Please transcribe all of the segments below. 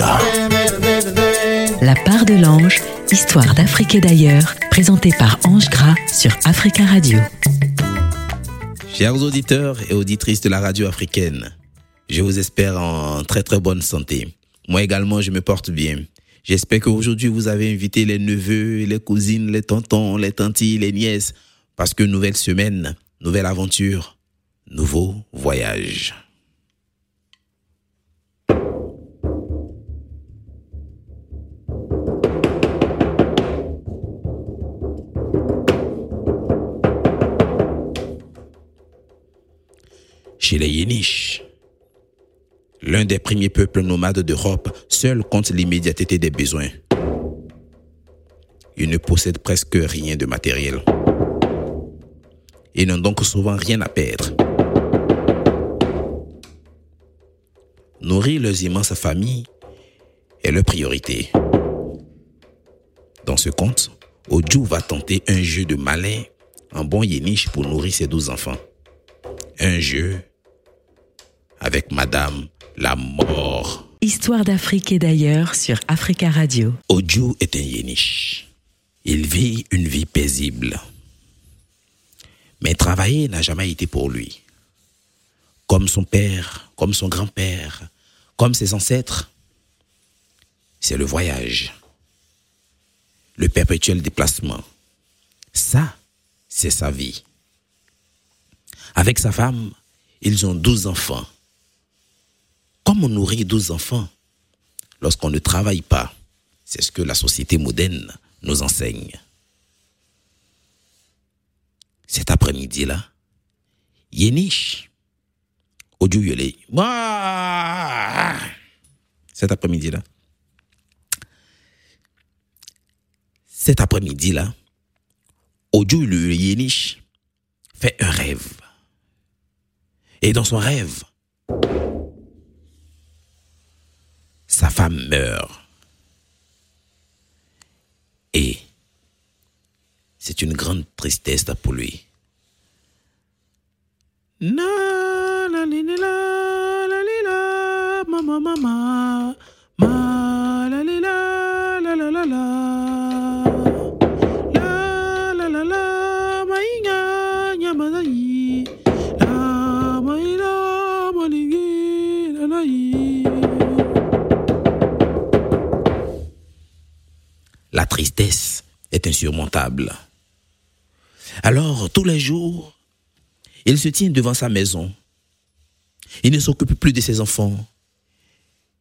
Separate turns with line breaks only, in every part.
Africa.
La part de l'ange, histoire d'Afrique et d'ailleurs, présentée par Ange Gras sur Africa Radio.
Chers auditeurs et auditrices de la radio africaine, je vous espère en très très bonne santé. Moi également, je me porte bien. J'espère qu'aujourd'hui vous avez invité les neveux, les cousines, les tontons, les tantilles, les nièces, parce que nouvelle semaine, nouvelle aventure, nouveau voyage. Chez les Yéniches, l'un des premiers peuples nomades d'Europe, seul compte l'immédiateté des besoins. Ils ne possèdent presque rien de matériel. Ils n'ont donc souvent rien à perdre. Nourrir leurs immenses familles est leur priorité. Dans ce conte, Oju va tenter un jeu de malin en bon yéniche pour nourrir ses douze enfants. Un jeu avec Madame la mort.
Histoire d'Afrique et d'ailleurs sur Africa Radio.
Oju est un yéniche. Il vit une vie paisible. Mais travailler n'a jamais été pour lui. Comme son père, comme son grand-père, comme ses ancêtres, c'est le voyage, le perpétuel déplacement. Ça, c'est sa vie. Avec sa femme, ils ont douze enfants. Comme on nourrit douze enfants lorsqu'on ne travaille pas C'est ce que la société moderne nous enseigne. Cet après-midi-là, Yéniche, Audio Yolé, cet après-midi-là, cet après-midi-là, Audio Yéniche fait un rêve. Et dans son rêve, sa femme meurt. Et c'est une grande tristesse pour lui. Tristesse est insurmontable. Alors, tous les jours, il se tient devant sa maison. Il ne s'occupe plus de ses enfants.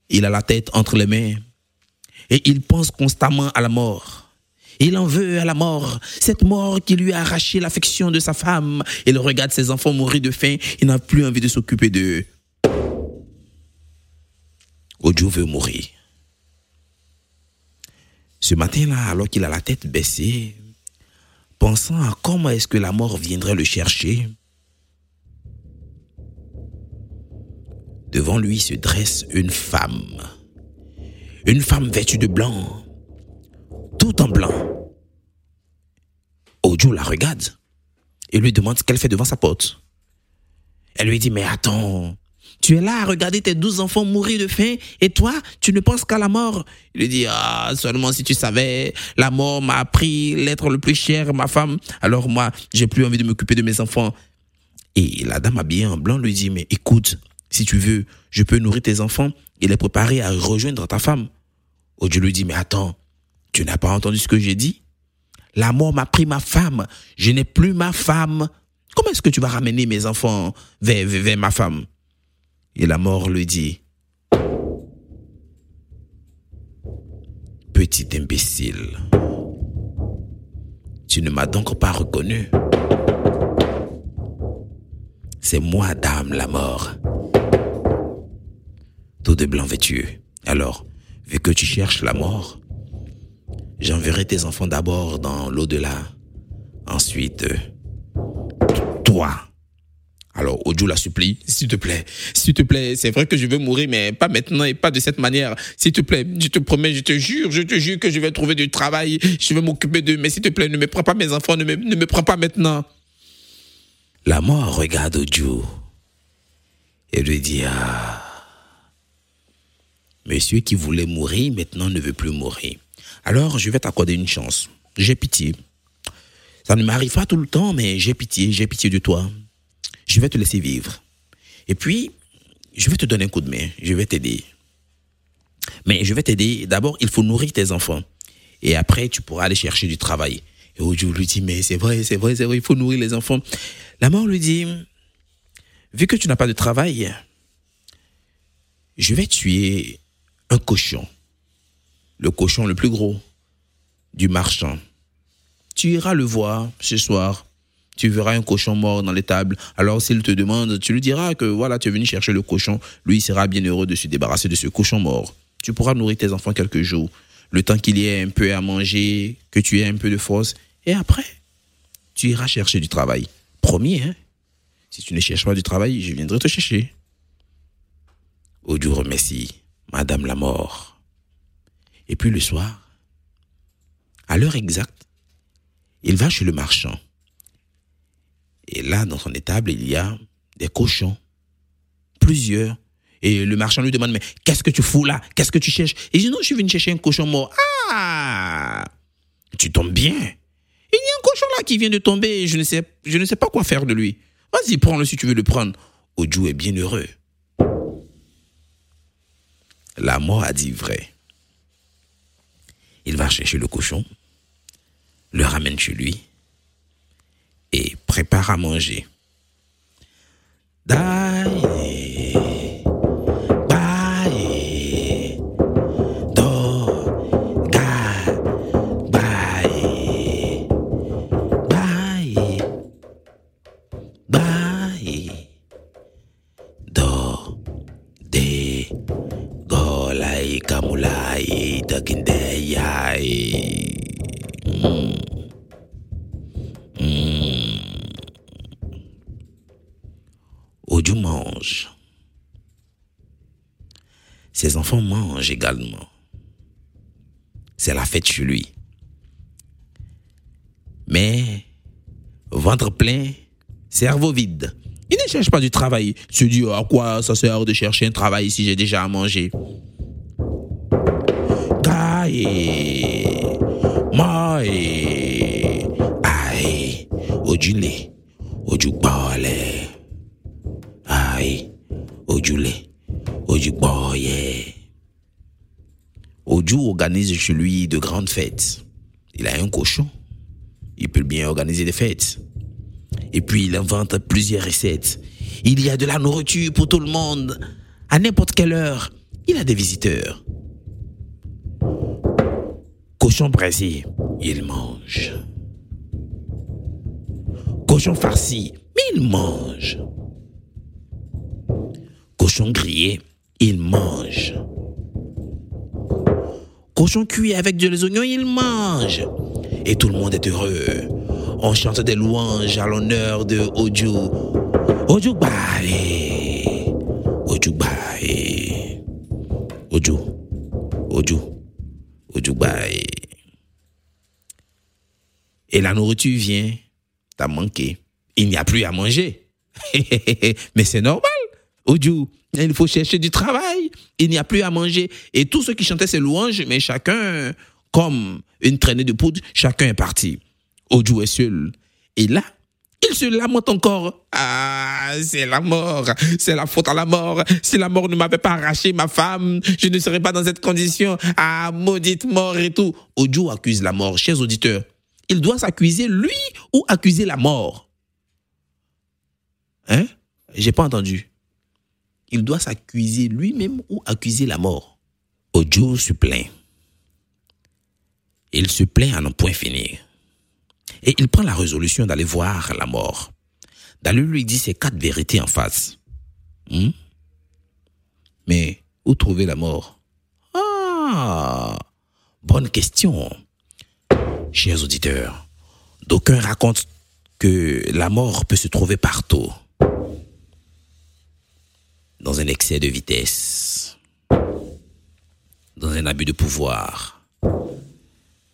Il a la tête entre les mains et il pense constamment à la mort. Il en veut à la mort, cette mort qui lui a arraché l'affection de sa femme. Il regarde ses enfants mourir de faim. Il n'a plus envie de s'occuper d'eux. Ojo veut mourir. Ce matin-là, alors qu'il a la tête baissée, pensant à comment est-ce que la mort viendrait le chercher, devant lui se dresse une femme. Une femme vêtue de blanc, tout en blanc. Ojo la regarde et lui demande ce qu'elle fait devant sa porte. Elle lui dit, mais attends, tu es là à regarder tes douze enfants mourir de faim et toi, tu ne penses qu'à la mort. Il lui dit, ah, seulement si tu savais, la mort m'a appris l'être le plus cher, ma femme. Alors moi, j'ai plus envie de m'occuper de mes enfants. Et la dame habillée en blanc lui dit, mais écoute, si tu veux, je peux nourrir tes enfants et les préparer à rejoindre ta femme. Odio lui dit, mais attends, tu n'as pas entendu ce que j'ai dit? La mort m'a pris ma femme, je n'ai plus ma femme. Comment est-ce que tu vas ramener mes enfants vers, vers, vers ma femme? Et la mort lui dit, Petit imbécile, tu ne m'as donc pas reconnu. C'est moi, dame, la mort. Tout de blanc vêtu. Alors, vu que tu cherches la mort, j'enverrai tes enfants d'abord dans l'au-delà. Ensuite, toi. Alors, Ojo la supplie, s'il te plaît, s'il te plaît, c'est vrai que je veux mourir, mais pas maintenant et pas de cette manière. S'il te plaît, je te promets, je te jure, je te jure que je vais trouver du travail, je vais m'occuper d'eux, mais s'il te plaît, ne me prends pas mes enfants, ne me, ne me prends pas maintenant. La mort regarde Ojo et lui dit, ah, Monsieur qui voulait mourir, maintenant ne veut plus mourir. Alors, je vais t'accorder une chance. J'ai pitié. Ça ne m'arrive pas tout le temps, mais j'ai pitié, j'ai pitié de toi. Je vais te laisser vivre. Et puis, je vais te donner un coup de main. Je vais t'aider. Mais je vais t'aider. D'abord, il faut nourrir tes enfants. Et après, tu pourras aller chercher du travail. Et Ojo lui dit, mais c'est vrai, c'est vrai, c'est vrai, il faut nourrir les enfants. La mort lui dit, vu que tu n'as pas de travail, je vais tuer un cochon. Le cochon le plus gros du marchand. Tu iras le voir ce soir. Tu verras un cochon mort dans les tables. Alors s'il te demande, tu lui diras que voilà, tu es venu chercher le cochon. Lui, sera bien heureux de se débarrasser de ce cochon mort. Tu pourras nourrir tes enfants quelques jours. Le temps qu'il y ait un peu à manger, que tu aies un peu de force. Et après, tu iras chercher du travail. Promis, hein. Si tu ne cherches pas du travail, je viendrai te chercher. Dieu remercie Madame la mort. Et puis le soir, à l'heure exacte, il va chez le marchand. Et là, dans son étable, il y a des cochons. Plusieurs. Et le marchand lui demande, mais qu'est-ce que tu fous là? Qu'est-ce que tu cherches? Et il dit, non, je suis venu chercher un cochon mort. Ah Tu tombes bien. Il y a un cochon là qui vient de tomber je ne sais, je ne sais pas quoi faire de lui. Vas-y, prends-le si tu veux le prendre. Oju est bien heureux. La mort a dit vrai. Il va chercher le cochon, le ramène chez lui prépare à manger. Enfants mangent également. C'est la fête chez lui. Mais, ventre plein, cerveau vide. Il ne cherche pas du travail. Il se dit, à quoi ça sert de chercher un travail si j'ai déjà à manger Aïe, ojule, ojugbole, Oju organise chez lui de grandes fêtes. Il a un cochon. Il peut bien organiser des fêtes. Et puis il invente plusieurs recettes. Il y a de la nourriture pour tout le monde. À n'importe quelle heure, il a des visiteurs cochon braisé, il mange. Cochon farci, il mange. Cochon grillé, il mange. Cochon cuit avec de oignons, il mange. Et tout le monde est heureux. On chante des louanges à l'honneur de Oju. Oju Bae. Oju Bae. Oju. Oju. Oju Bae. Et la nourriture vient, t'as manqué. Il n'y a plus à manger. Mais c'est normal. Oju, il faut chercher du travail. Il n'y a plus à manger. Et tous ceux qui chantaient ces louanges, mais chacun, comme une traînée de poudre, chacun est parti. Oju est seul. Et là, il se lamente encore. Ah, c'est la mort. C'est la faute à la mort. Si la mort ne m'avait pas arraché ma femme, je ne serais pas dans cette condition. Ah, maudite mort et tout. Oju accuse la mort. Chers auditeurs, il doit s'accuser lui ou accuser la mort? Hein? J'ai pas entendu. Il doit s'accuser lui-même ou accuser la mort. Ojo se plaint. Il se plaint à n'en point finir. Et il prend la résolution d'aller voir la mort. D'aller lui dire ses quatre vérités en face. Hmm? Mais où trouver la mort? Ah Bonne question chers auditeurs, d'aucuns racontent que la mort peut se trouver partout. Dans un excès de vitesse, dans un abus de pouvoir,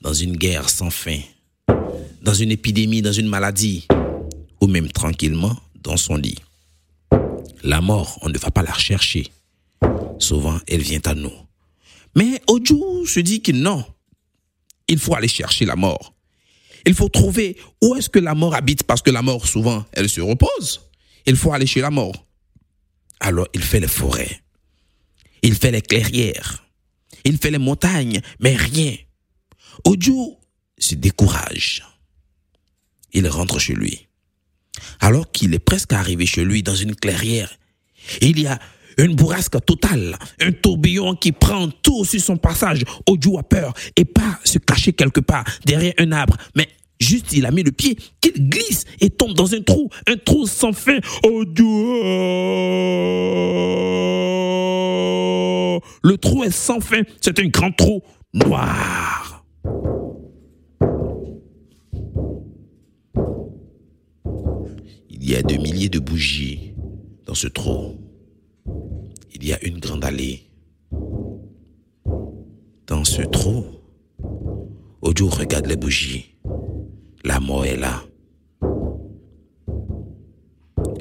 dans une guerre sans fin, dans une épidémie, dans une maladie, ou même tranquillement dans son lit. La mort, on ne va pas la rechercher. Souvent, elle vient à nous. Mais Oju se dit que non, il faut aller chercher la mort. Il faut trouver où est-ce que la mort habite, parce que la mort, souvent, elle se repose. Il faut aller chez la mort. Alors, il fait les forêts. Il fait les clairières. Il fait les montagnes, mais rien. Oju se décourage. Il rentre chez lui. Alors qu'il est presque arrivé chez lui dans une clairière, il y a une bourrasque totale, un tourbillon qui prend tout sur son passage. Oju a peur et pas se cacher quelque part derrière un arbre, mais juste il a mis le pied qu'il glisse et tombe dans un trou, un trou sans fin. Oju, le trou est sans fin, c'est un grand trou noir. Il y a des milliers de bougies dans ce trou. Il y a une grande allée. Dans ce trou, Ojo regarde les bougies. La mort est là.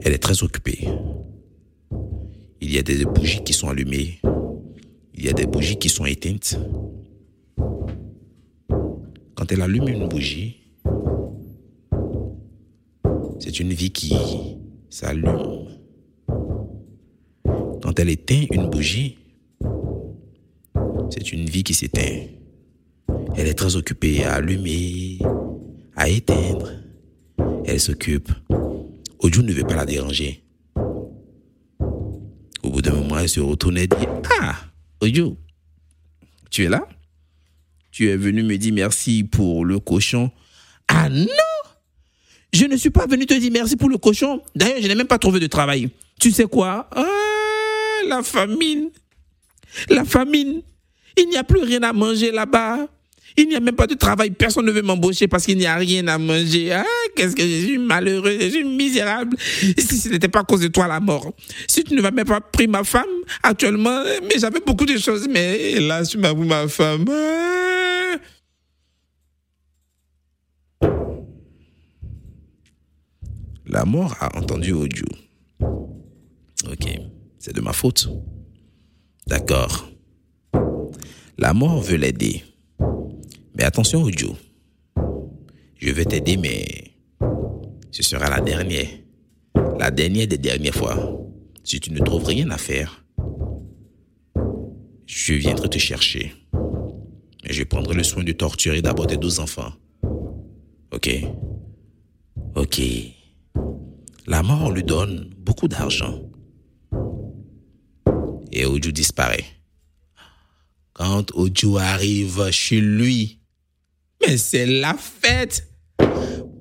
Elle est très occupée. Il y a des bougies qui sont allumées. Il y a des bougies qui sont éteintes. Quand elle allume une bougie, c'est une vie qui s'allume. Quand elle éteint une bougie, c'est une vie qui s'éteint. Elle est très occupée à allumer, à éteindre. Elle s'occupe. Oju ne veut pas la déranger. Au bout d'un moment, elle se retourne et dit Ah, Oju, tu es là? Tu es venu me dire merci pour le cochon. Ah non Je ne suis pas venu te dire merci pour le cochon. D'ailleurs, je n'ai même pas trouvé de travail. Tu sais quoi? Ah, la famine. La famine. Il n'y a plus rien à manger là-bas. Il n'y a même pas de travail. Personne ne veut m'embaucher parce qu'il n'y a rien à manger. Ah, qu'est-ce que je suis malheureux, je suis misérable. Si ce n'était pas à cause de toi la mort. Si tu ne même pas pris ma femme actuellement, mais j'avais beaucoup de choses, mais là, tu m'as ma femme. Ah. La mort a entendu audio. Ok, c'est de ma faute. D'accord. La mort veut l'aider. Mais attention, Ojo. Je vais t'aider, mais ce sera la dernière. La dernière des dernières fois. Si tu ne trouves rien à faire, je viendrai te chercher. Mais je prendrai le soin de torturer d'abord tes deux enfants. Ok? Ok. La mort lui donne beaucoup d'argent. Et Ojo disparaît. Quand Ojo arrive chez lui, mais c'est la fête.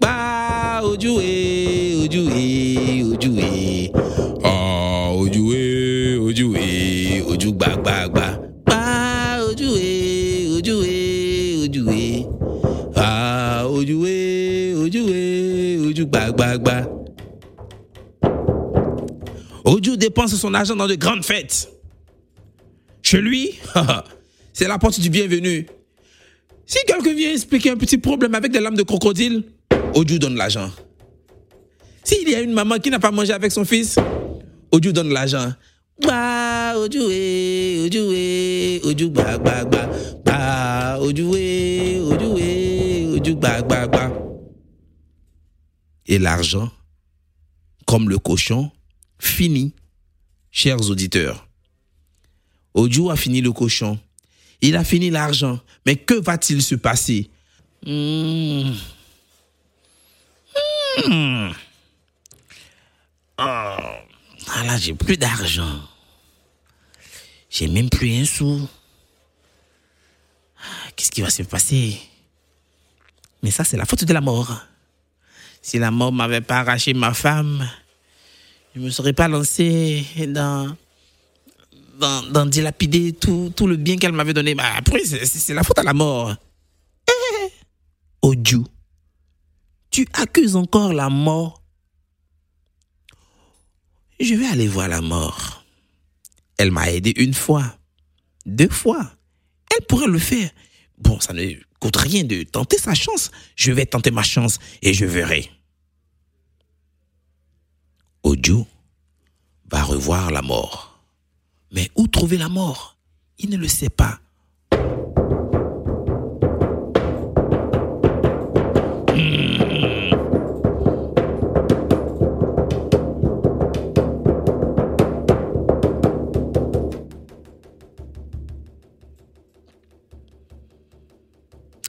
Bah, Ojué, Ojué, Ojué. Ah, Ojué, Ojué, Oju gba gba gba. Bah, Ojué, Ojué, Ojué. Ah, Ojué, Ojué, Oju gba gba gba. Oju dépense son argent dans de grandes fêtes. Chez lui, c'est la porte du bienvenu. Si quelqu'un vient expliquer un petit problème avec des lames de crocodile, Oju donne l'argent. S'il y a une maman qui n'a pas mangé avec son fils, Oju donne l'argent. Bah, bah. Et l'argent, comme le cochon, finit, chers auditeurs. Oju a fini le cochon. Il a fini l'argent. Mais que va-t-il se passer? Oh. Ah là, j'ai plus d'argent. J'ai même plus un sou. Qu'est-ce qui va se passer? Mais ça, c'est la faute de la mort. Si la mort m'avait pas arraché ma femme, je ne me serais pas lancé dans dans dilapider tout, tout le bien qu'elle m'avait donné. Bah, après, c'est la faute à la mort. Eh, Oju, tu accuses encore la mort. Je vais aller voir la mort. Elle m'a aidé une fois, deux fois. Elle pourrait le faire. Bon, ça ne coûte rien de tenter sa chance. Je vais tenter ma chance et je verrai. Oju va revoir la mort. Mais où trouver la mort? Il ne le sait pas.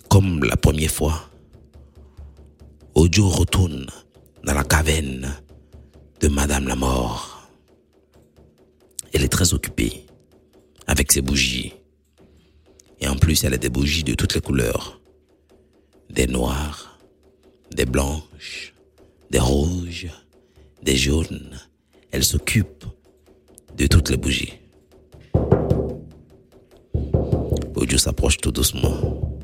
Comme la première fois, Ojo retourne dans la caverne de Madame la Mort. Elle est très occupée avec ses bougies. Et en plus, elle a des bougies de toutes les couleurs. Des noires, des blanches, des rouges, des jaunes. Elle s'occupe de toutes les bougies. Ojo s'approche tout doucement.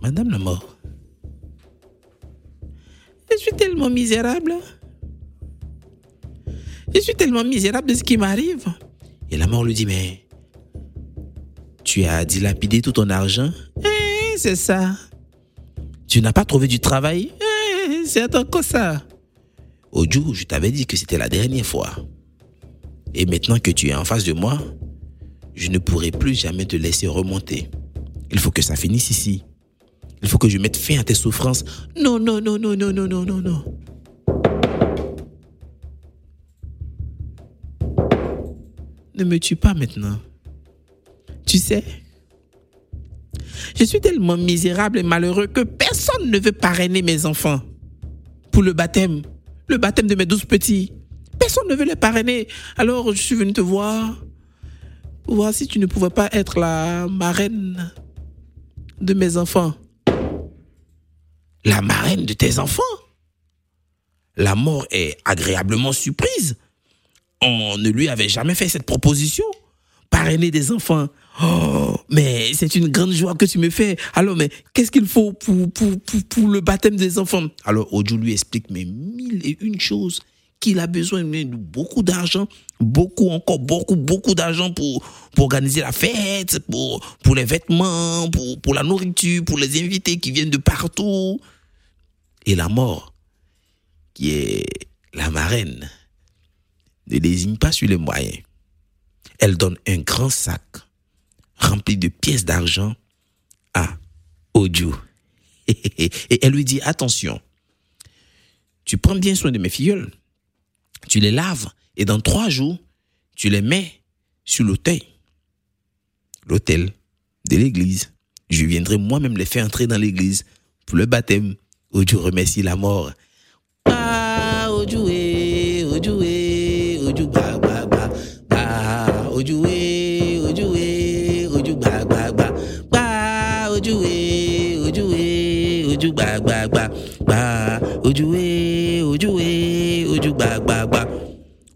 Madame la mort, je suis tellement misérable. Je suis tellement misérable de ce qui m'arrive. Et la mort lui dit, mais tu as dilapidé tout ton argent Eh, c'est ça. Tu n'as pas trouvé du travail Eh, c'est encore ça. Ojo, je t'avais dit que c'était la dernière fois. Et maintenant que tu es en face de moi, je ne pourrai plus jamais te laisser remonter. Il faut que ça finisse ici. Il faut que je mette fin à tes souffrances. Non, non, non, non, non, non, non, non, non. Ne me tue pas maintenant. Tu sais, je suis tellement misérable et malheureux que personne ne veut parrainer mes enfants pour le baptême, le baptême de mes douze petits. Personne ne veut les parrainer. Alors je suis venu te voir pour voir si tu ne pouvais pas être la marraine de mes enfants. La marraine de tes enfants La mort est agréablement surprise. On ne lui avait jamais fait cette proposition. Parrainer des enfants. Oh, mais c'est une grande joie que tu me fais. Alors, mais qu'est-ce qu'il faut pour, pour, pour, pour, le baptême des enfants? Alors, Ojo lui explique, mais mille et une choses qu'il a besoin de beaucoup d'argent, beaucoup, encore beaucoup, beaucoup d'argent pour, pour organiser la fête, pour, pour les vêtements, pour, pour la nourriture, pour les invités qui viennent de partout. Et la mort, qui est la marraine, ne désigne pas sur les moyens. Elle donne un grand sac rempli de pièces d'argent à Ojo. Et elle lui dit, attention, tu prends bien soin de mes filleuls, tu les laves et dans trois jours, tu les mets sur l'autel. L'autel de l'église. Je viendrai moi-même les faire entrer dans l'église pour le baptême. Ojo remercie la mort. Ah, Ojo, eh,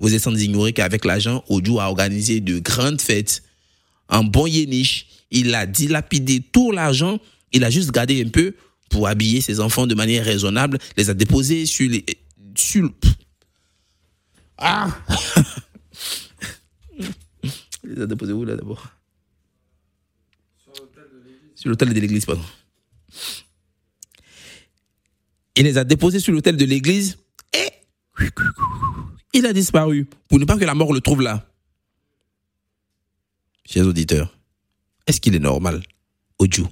vous êtes sans ignorer qu'avec l'agent, Oju a organisé de grandes fêtes. Un bon yéniche, il a dilapidé tout l'argent, il a juste gardé un peu pour habiller ses enfants de manière raisonnable, les a déposés sur les, sur, ah Il les a déposés où là d'abord? Sur l'hôtel de l'église, pardon. Il les a déposés sur l'hôtel de l'église et il a disparu pour ne pas que la mort le trouve là. Chers auditeurs, est-ce qu'il est normal, Ojo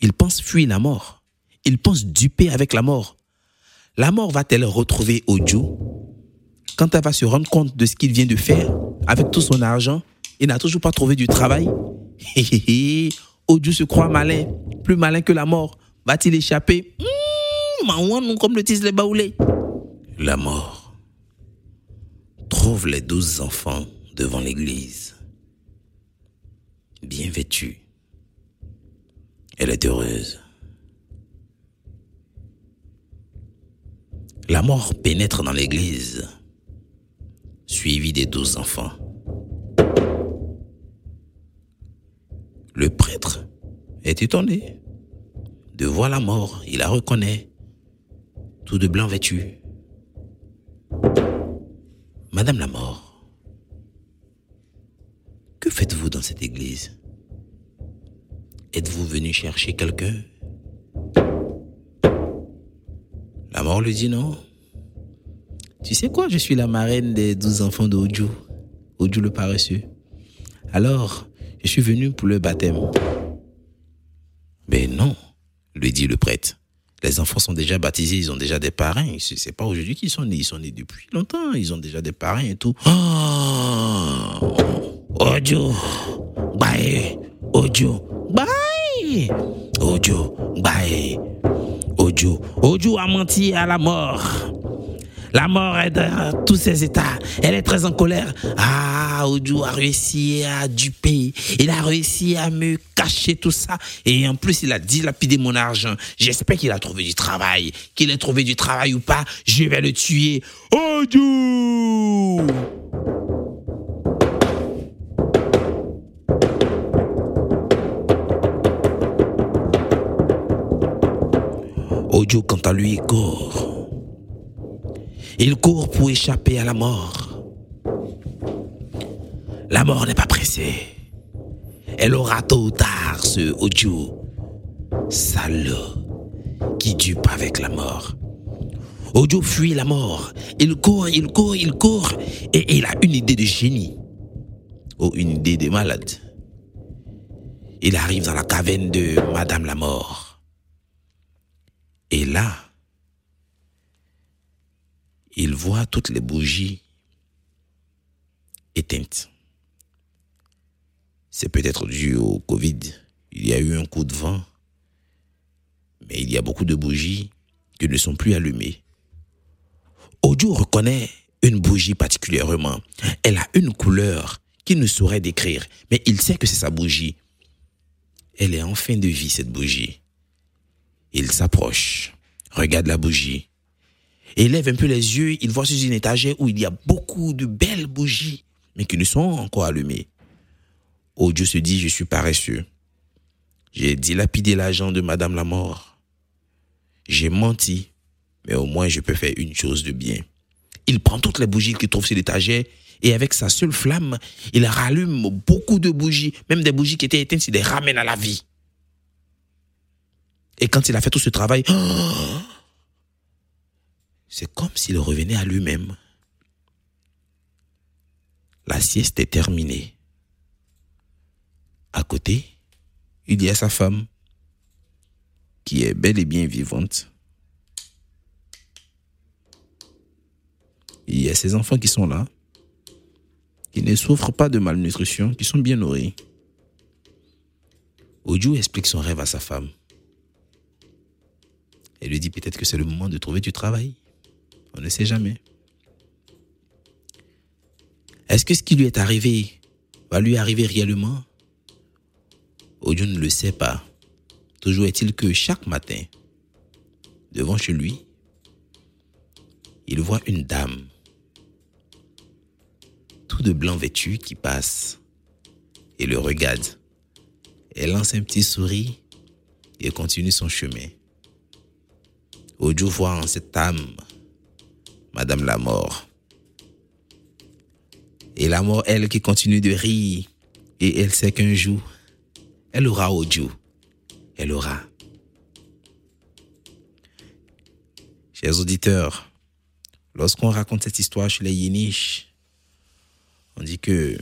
Il pense fuir la mort. Il pense duper avec la mort. La mort va-t-elle retrouver Ojo quand elle va se rendre compte de ce qu'il vient de faire avec tout son argent Il n'a toujours pas trouvé du travail. Ojo se croit malin, plus malin que la mort. Va-t-il échapper? Mmh, comme le disent les baoulés. La mort trouve les douze enfants devant l'église, bien vêtus. Elle est heureuse. La mort pénètre dans l'église, suivie des douze enfants. Le prêtre est étonné de voir la mort. Il la reconnaît, tout de blanc vêtu. Madame la mort, que faites-vous dans cette église? Êtes-vous venu chercher quelqu'un? La mort lui dit non. Tu sais quoi, je suis la marraine des douze enfants d'Oju. Oju le paresseux. Alors, je suis venu pour le baptême. Ben non, lui dit le prêtre. Les enfants sont déjà baptisés, ils ont déjà des parrains. C'est pas aujourd'hui qu'ils sont nés, ils sont nés depuis longtemps. Ils ont déjà des parrains et tout. Oh, Ojo, bye, Ojo, bye. Ojo, bye. Ojo. Ojo a menti à la mort. La mort est dans tous ses états. Elle est très en colère. Ah, Ojo a réussi à duper. Il a réussi à me cacher tout ça. Et en plus, il a dilapidé mon argent. J'espère qu'il a trouvé du travail. Qu'il ait trouvé du travail ou pas, je vais le tuer. Ojo! Ojo, quant à lui, court. Il court pour échapper à la mort. La mort n'est pas pressée. Elle aura tôt ou tard ce Ojo, salaud, qui dupe avec la mort. Ojo fuit la mort. Il court, il court, il court. Et il a une idée de génie. Ou une idée de malade. Il arrive dans la caverne de Madame la Mort. Et là, il voit toutes les bougies éteintes. C'est peut-être dû au Covid. Il y a eu un coup de vent. Mais il y a beaucoup de bougies qui ne sont plus allumées. Ojo reconnaît une bougie particulièrement. Elle a une couleur qu'il ne saurait décrire, mais il sait que c'est sa bougie. Elle est en fin de vie, cette bougie. Il s'approche, regarde la bougie, et lève un peu les yeux, il voit sur une étagère où il y a beaucoup de belles bougies, mais qui ne sont encore allumées. Ojo se dit, je suis paresseux. J'ai dilapidé l'argent de Madame la mort. J'ai menti, mais au moins je peux faire une chose de bien. Il prend toutes les bougies qu'il trouve sur l'étagère et avec sa seule flamme, il rallume beaucoup de bougies, même des bougies qui étaient éteintes, il les ramène à la vie. Et quand il a fait tout ce travail, c'est comme s'il revenait à lui-même. La sieste est terminée. À côté, il y a sa femme, qui est bel et bien vivante. Il y a ses enfants qui sont là, qui ne souffrent pas de malnutrition, qui sont bien nourris. Oju explique son rêve à sa femme. Elle lui dit peut-être que c'est le moment de trouver du travail. On ne sait jamais. Est-ce que ce qui lui est arrivé va lui arriver réellement? Oju ne le sait pas. Toujours est-il que chaque matin, devant chez lui, il voit une dame, tout de blanc vêtu, qui passe et le regarde. Elle lance un petit sourire et continue son chemin. Ojo voit en cette âme Madame la mort. Et la mort, elle, qui continue de rire. Et elle sait qu'un jour, elle aura Ojo. Elle aura. Chers auditeurs, lorsqu'on raconte cette histoire chez les Yéniches, on dit que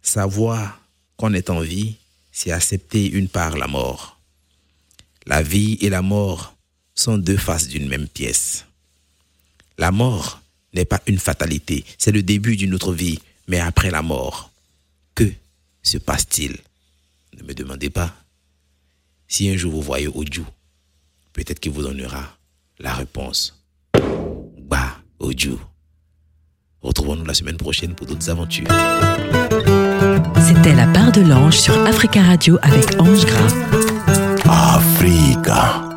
savoir qu'on est en vie, c'est accepter une part la mort. La vie et la mort sont deux faces d'une même pièce. La mort n'est pas une fatalité, c'est le début d'une autre vie, mais après la mort, que se passe-t-il? Ne me demandez pas. Si un jour vous voyez Oju, peut-être qu'il vous donnera la réponse. Bah, Oju. Retrouvons-nous la semaine prochaine pour d'autres aventures.
C'était la part de l'ange sur Africa Radio avec Ange Gras.
Africa.